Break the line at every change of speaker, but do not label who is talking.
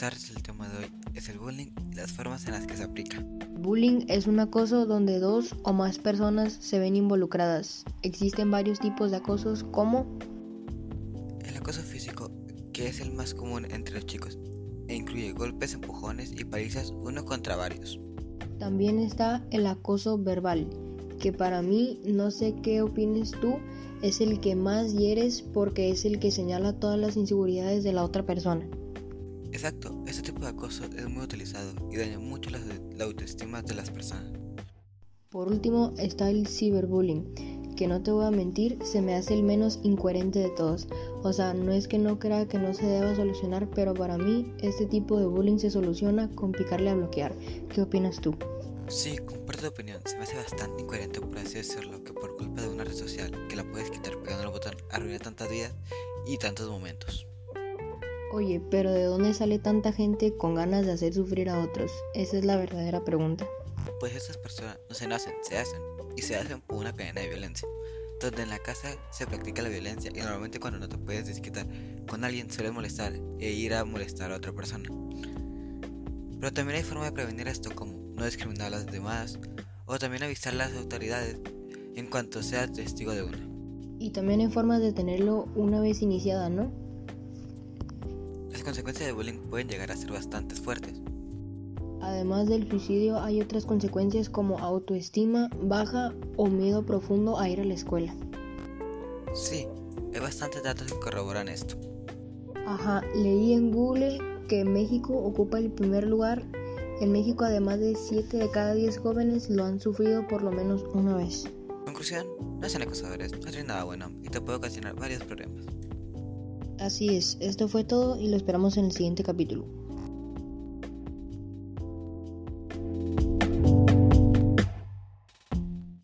el tema de hoy es el bullying y las formas en las que se aplica.
Bullying es un acoso donde dos o más personas se ven involucradas. Existen varios tipos de acosos como
el acoso físico, que es el más común entre los chicos, e incluye golpes, empujones y palizas uno contra varios.
También está el acoso verbal, que para mí, no sé qué opines tú, es el que más hieres porque es el que señala todas las inseguridades de la otra persona.
Exacto, este tipo de acoso es muy utilizado y daña mucho la, la autoestima de las personas.
Por último está el ciberbullying, que no te voy a mentir, se me hace el menos incoherente de todos. O sea, no es que no crea que no se deba solucionar, pero para mí este tipo de bullying se soluciona con picarle a bloquear. ¿Qué opinas tú?
Sí, comparto tu opinión. Se me hace bastante incoherente, por así decirlo, que por culpa de una red social que la puedes quitar pegando el botón arruina tantas vidas y tantos momentos.
Oye, pero ¿de dónde sale tanta gente con ganas de hacer sufrir a otros? Esa es la verdadera pregunta.
Pues estas personas no se nacen, se hacen, y se hacen por una cadena de violencia. Donde en la casa se practica la violencia y normalmente cuando no te puedes desquitar con alguien sueles molestar e ir a molestar a otra persona. Pero también hay forma de prevenir esto como no discriminar a los demás o también avisar a las autoridades en cuanto seas testigo de una.
Y también hay formas de tenerlo una vez iniciada, ¿no?
Las consecuencias del bullying pueden llegar a ser bastante fuertes.
Además del suicidio hay otras consecuencias como autoestima baja o miedo profundo a ir a la escuela.
Sí, hay bastantes datos que corroboran esto.
Ajá, leí en Google que México ocupa el primer lugar. En México además de 7 de cada 10 jóvenes lo han sufrido por lo menos una vez.
Conclusión, no sean acosadores, no tiene nada bueno y te puede ocasionar varios problemas.
Así es, esto fue todo y lo esperamos en el siguiente capítulo.